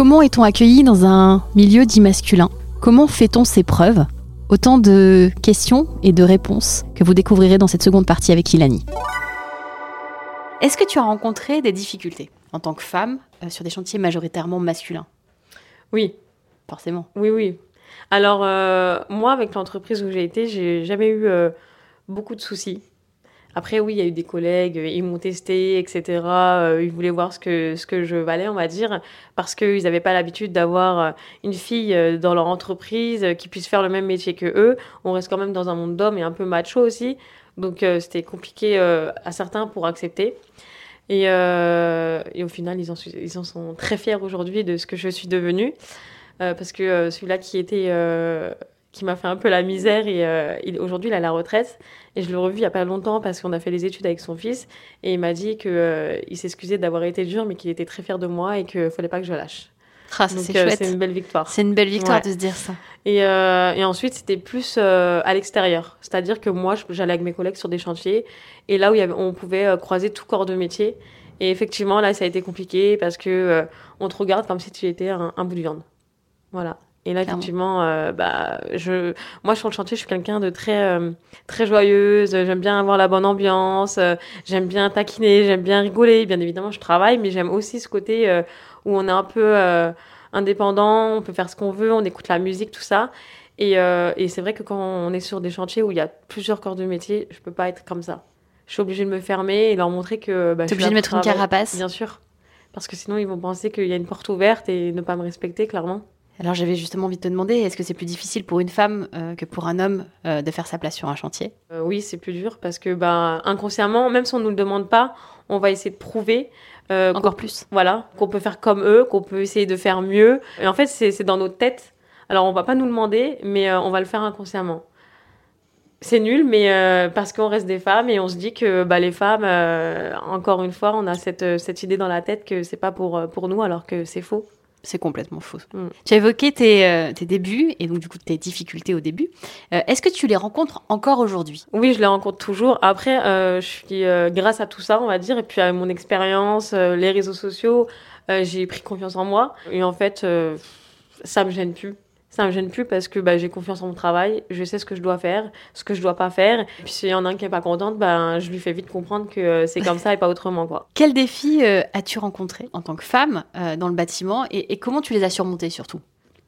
Comment est-on accueilli dans un milieu dit masculin? Comment fait-on ses preuves? Autant de questions et de réponses que vous découvrirez dans cette seconde partie avec Ilani. Est-ce que tu as rencontré des difficultés en tant que femme euh, sur des chantiers majoritairement masculins? Oui, Forcément. oui, oui. Alors, euh, moi, avec l'entreprise où j'ai été, j'ai jamais eu euh, beaucoup de soucis. Après, oui, il y a eu des collègues, euh, ils m'ont testé, etc. euh, ils voulaient voir ce que, ce que je valais, on va dire, parce qu'ils n'avaient pas l'habitude d'avoir euh, une fille dans leur entreprise qui puisse faire le même métier que eux. On reste quand même dans un monde d'hommes et un peu macho aussi. Donc, c'était compliqué à certains pour accepter. Et, au final, ils en, sont très fiers aujourd'hui de ce que je suis devenue. Parce que celui-là qui qui m'a fait un peu la misère et aujourd'hui il à la retraite et je l'ai revu il y a pas longtemps parce qu'on a fait les études avec son fils et il m'a dit que euh, il s'excusait d'avoir été dur mais qu'il était très fier de moi et qu'il fallait pas que je lâche. Ah, c'est euh, une belle victoire. C'est une belle victoire Ouais. de se dire ça. Et, euh, et ensuite, c'était plus euh, à l'extérieur. C'est-à-dire que moi, j'allais avec mes collègues sur des chantiers. Et là où il y avait, on pouvait croiser tout corps de métier. Et effectivement, là, ça a été compliqué parce que on te regarde comme si tu étais un, un bout de viande. Voilà. Et là, Clairement. effectivement, euh, bah, je, moi, sur le chantier, je suis quelqu'un de très, euh, très joyeuse. J'aime bien avoir la bonne ambiance. euh, j'aime bien taquiner. J'aime bien rigoler. Bien évidemment, je travaille, mais j'aime aussi ce côté où on est un peu indépendant. On peut faire ce qu'on veut. On écoute la musique, tout ça. Et, et c'est vrai que quand on est sur des chantiers où il y a plusieurs corps de métier, je peux pas être comme ça. Je suis obligée de me fermer et leur montrer que bah, T'es obligée de mettre une carapace. Bien sûr. Parce que sinon, ils vont penser qu'il y a une porte ouverte et ne pas me respecter, clairement. Alors j'avais justement envie de te demander, est-ce que c'est plus difficile pour une femme euh, que pour un homme euh, de faire sa place sur un chantier? Euh, oui, c'est plus dur parce que bah, inconsciemment, même si on ne nous le demande pas, on va essayer de prouver Encore qu'on- plus. Voilà, qu'on peut faire comme eux, qu'on peut essayer de faire mieux. Et en fait, c'est dans notre tête. Alors, on va pas nous le demander, mais on va le faire inconsciemment. C'est nul, mais parce qu'on reste des femmes et on se dit que bah, les femmes, encore une fois, on a cette, cette idée dans la tête que c'est pas pour, pour nous, alors que c'est faux. C'est complètement faux. Mm. Tu as évoqué tes, euh, tes débuts et donc du coup tes difficultés au début. Euh, est-ce que tu les rencontres encore aujourd'hui? Oui, je les rencontre toujours. Après, euh, je suis grâce à tout ça, on va dire, et puis à mon expérience, les réseaux sociaux, j'ai pris confiance en moi. Et en fait, ça me gêne plus. Ça me gêne plus parce que bah, j'ai confiance en mon travail, je sais ce que je dois faire, ce que je dois pas faire. Et puis s'il y en a un qui est pas contente, ben je lui fais vite comprendre que euh, c'est comme ça et pas autrement quoi. Quels défis euh, as-tu rencontrés en tant que femme euh, dans le bâtiment et, et comment tu les as surmontés surtout?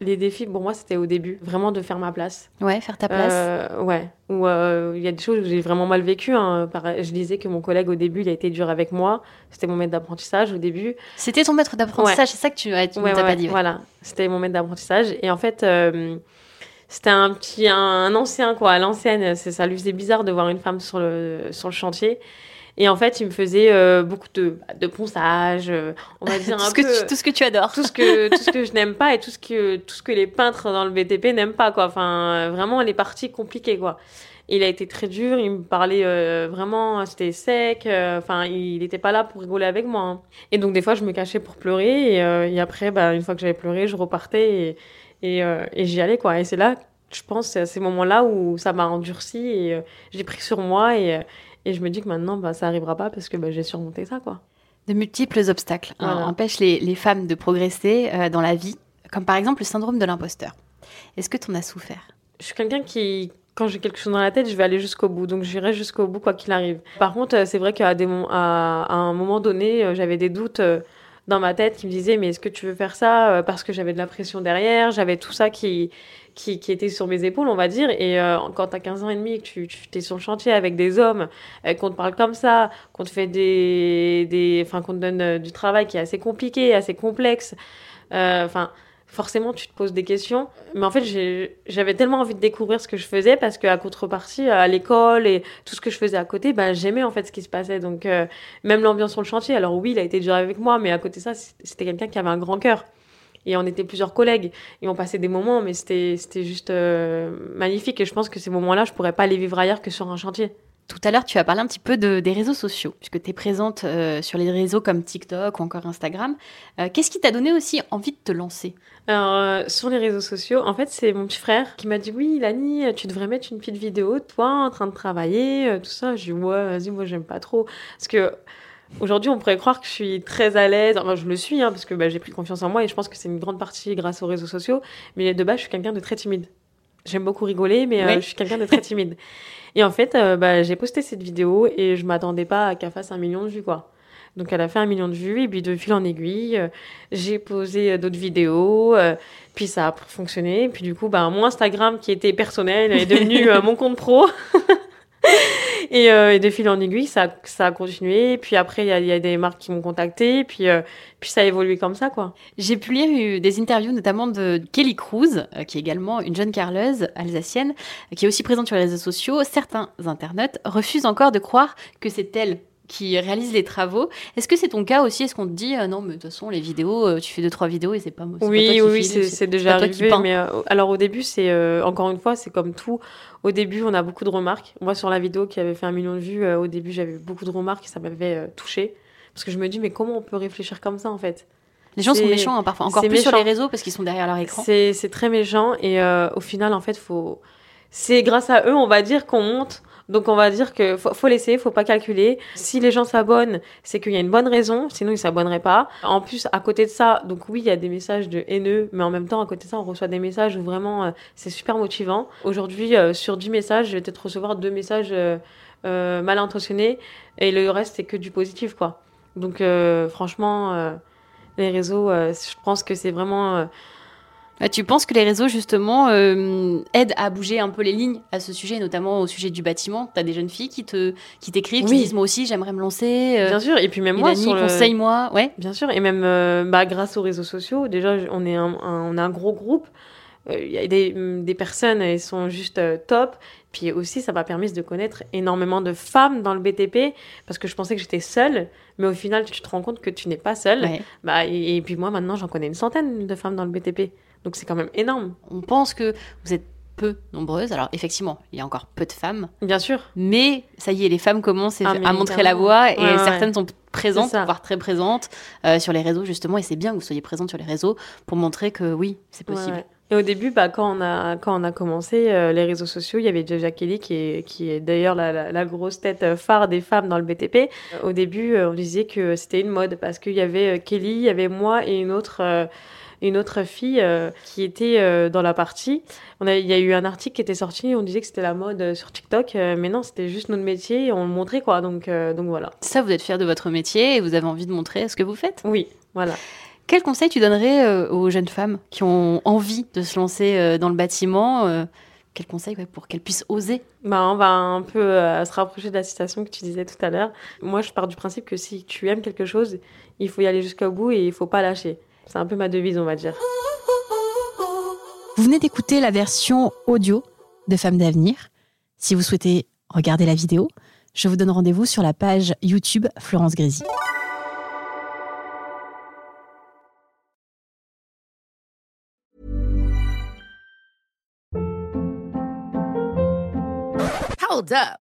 Les défis pour moi c'était au début, vraiment de faire ma place. Ouais, faire ta place. Euh, ouais. Ou euh, il y a des choses où j'ai vraiment mal vécu. hein. Je disais que mon collègue au début, il a été dur avec moi. C'était mon maître d'apprentissage au début. C'était ton maître d'apprentissage, c'est ça que tu, ouais, tu Ouais, t'as pas dit. ouais. Voilà, c'était mon maître d'apprentissage. Et en fait, euh, c'était un petit, un, un ancien quoi, à l'ancienne. C'est- Ça lui faisait bizarre de voir une femme sur le, sur le chantier. Et en fait, il me faisait euh, beaucoup de, de ponçage, euh, on va dire tout, un ce que peu tu, tout ce que tu adores. tout ce que tout ce que je n'aime pas et tout ce que tout ce que les peintres dans le BTP n'aiment pas quoi. Enfin, vraiment les parties compliquées quoi. Il a été très dur, il me parlait euh, vraiment, c'était sec. Enfin, il n'était pas là pour rigoler avec moi. hein. Et donc des fois, je me cachais pour pleurer et, et après, bah, une fois que j'avais pleuré, je repartais et et, et j'y allais quoi. Et c'est là, je pense, c'est à ces moments-là où ça m'a endurci et euh, j'ai pris sur moi et et je me dis que maintenant, bah, ça arrivera pas parce que bah, j'ai surmonté ça quoi. De multiples obstacles hein, empêchent les, les femmes de progresser euh, dans la vie, comme par exemple le syndrome de l'imposteur. Est-ce que tu en as souffert? Je suis quelqu'un qui, quand j'ai quelque chose dans la tête, je vais aller jusqu'au bout. Donc j'irai jusqu'au bout quoi qu'il arrive. Par contre, euh, c'est vrai qu'à à, à un moment donné, euh, j'avais des doutes dans ma tête qui me disaient mais est-ce que tu veux faire ça Euh, Parce que j'avais de la pression derrière, j'avais tout ça qui, qui, qui était sur mes épaules, on va dire. Et euh, quand t'as 15 ans et demi que tu, tu es sur le chantier avec des hommes, euh, qu'on te parle comme ça, qu'on te fait des, des, enfin qu'on te donne euh, du travail qui est assez compliqué, assez complexe, enfin forcément tu te poses des questions. Mais en fait, j'avais tellement envie de découvrir ce que je faisais parce qu'à contrepartie, à l'école et tout ce que je faisais à côté, bah, j'aimais en fait ce qui se passait. Donc, euh, même l'ambiance sur le chantier, alors oui, il a été dur avec moi, mais à côté de ça, c'était quelqu'un qui avait un grand cœur. Et on était plusieurs collègues et on passait des moments, mais c'était juste euh, magnifique. Et je pense que ces moments-là, je pourrais pas les vivre ailleurs que sur un chantier. Tout à l'heure, tu as parlé un petit peu de, des réseaux sociaux, puisque tu es présente euh, sur les réseaux comme TikTok ou encore Instagram. Euh, qu'est-ce qui t'a donné aussi envie de te lancer? Euh, sur les réseaux sociaux, en fait, c'est mon petit frère qui m'a dit Oui, Lani, tu devrais mettre une petite vidéo toi en train de travailler, tout ça. Je dis Ouais, vas-y, moi, j'aime pas trop. Parce que. Aujourd'hui, on pourrait croire que je suis très à l'aise. Enfin, je le suis, hein, parce que bah, j'ai pris confiance en moi et je pense que c'est une grande partie grâce aux réseaux sociaux. Mais de base, je suis quelqu'un de très timide. J'aime beaucoup rigoler, mais je suis quelqu'un de très timide. Et en fait, euh, bah, j'ai posté cette vidéo et je m'attendais pas à qu'elle fasse un million de vues, quoi. Donc elle a fait un million de vues et puis de fil en aiguille, euh, j'ai posé euh, d'autres vidéos, puis ça a fonctionné. Puis du coup, bah, mon Instagram qui était personnel est devenu mon compte pro. et, euh, et, de fil en aiguille, ça, ça a continué. Puis après, il y a, y a, des marques qui m'ont contacté. Puis, euh, puis ça a évolué comme ça, quoi. J'ai pu lire des interviews, notamment de Kelly Cruz, euh, qui est également une jeune carleuse alsacienne, qui est aussi présente sur les réseaux sociaux. Certains internautes refusent encore de croire que c'est elle qui réalise les travaux. Est-ce que c'est ton cas aussi? Est-ce qu'on te dit non, mais de toute façon, les vidéos, tu fais deux trois vidéos et c'est pas moi Oui, pas oui, c'est déjà arrivé. Mais alors au début, c'est encore une fois, c'est comme tout. Au début, on a beaucoup de remarques. Moi, sur la vidéo qui avait fait un million de vues, euh, au début, j'avais beaucoup de remarques et ça m'avait euh, touché Parce que je me dis, mais comment on peut réfléchir comme ça, en fait? Les gens sont méchants hein, parfois, encore plus sur les réseaux parce qu'ils sont derrière leur écran. C'est très méchant et euh, au final, en fait, faut... c'est grâce à eux, on va dire, qu'on monte donc on va dire que faut, faut laisser, faut pas calculer. Si les gens s'abonnent, c'est qu'il y a une bonne raison, sinon ils s'abonneraient pas. En plus, à côté de ça, donc oui, il y a des messages de haineux, mais en même temps, à côté de ça, on reçoit des messages où vraiment euh, c'est super motivant. Aujourd'hui, euh, sur 10 messages, je vais peut-être recevoir deux messages euh, mal intentionnés et le reste c'est que du positif quoi. Donc franchement, les réseaux, je pense que c'est vraiment tu penses que les réseaux, justement, euh, aident à bouger un peu les lignes à ce sujet, notamment au sujet du bâtiment? Tu as des jeunes filles qui te qui t'écrivent, qui disent Moi aussi, j'aimerais me lancer. Euh, bien sûr, et puis même moi, sur conseille-moi. Ouais. Bien sûr, et même euh, bah, grâce aux réseaux sociaux, déjà, on est un, on a un gros groupe. Il y a des, des, personnes, elles sont juste top. Puis aussi, ça m'a permis de connaître énormément de femmes dans le BTP, parce que je pensais que j'étais seule, mais au final, tu te rends compte que tu n'es pas seule. Bah, et, et, puis moi, maintenant, j'en connais une centaine de femmes dans le BTP. Donc c'est quand même énorme. On pense que vous êtes peu nombreuses. Alors effectivement, il y a encore peu de femmes. Bien sûr. Mais ça y est, les femmes commencent ah, à montrer la voie et certaines sont présentes, voire très présentes euh, sur les réseaux justement. Et c'est bien que vous soyez présentes sur les réseaux pour montrer que oui, c'est possible. Et au début, bah, quand, on a, quand on a commencé euh, les réseaux sociaux, il y avait déjà Kelly, qui est, qui est d'ailleurs la, la, grosse tête euh, phare des femmes dans le BTP. Au début, on disait que c'était une mode parce qu'il y avait Kelly, il y avait moi et une autre une autre fille euh, qui était euh, dans la partie. On a, il y a eu un article qui était sorti, on disait que c'était la mode euh, sur TikTok, mais non, c'était juste notre métier et on le montrait quoi. Donc, donc voilà. Ça, vous êtes fier de votre métier et vous avez envie de montrer ce que vous faites? Oui, voilà. Quel conseil tu donnerais aux jeunes femmes qui ont envie de se lancer dans le bâtiment quel conseil pour qu'elles puissent oser? Bah, On va un peu se rapprocher de la citation que tu disais tout à l'heure. Moi, je pars du principe que si tu aimes quelque chose, il faut y aller jusqu'au bout et il faut pas lâcher. C'est un peu ma devise, on va dire. Vous venez d'écouter la version audio de Femmes d'avenir. Si vous souhaitez regarder la vidéo, je vous donne rendez-vous sur la page YouTube Florence Grésy. Hold up.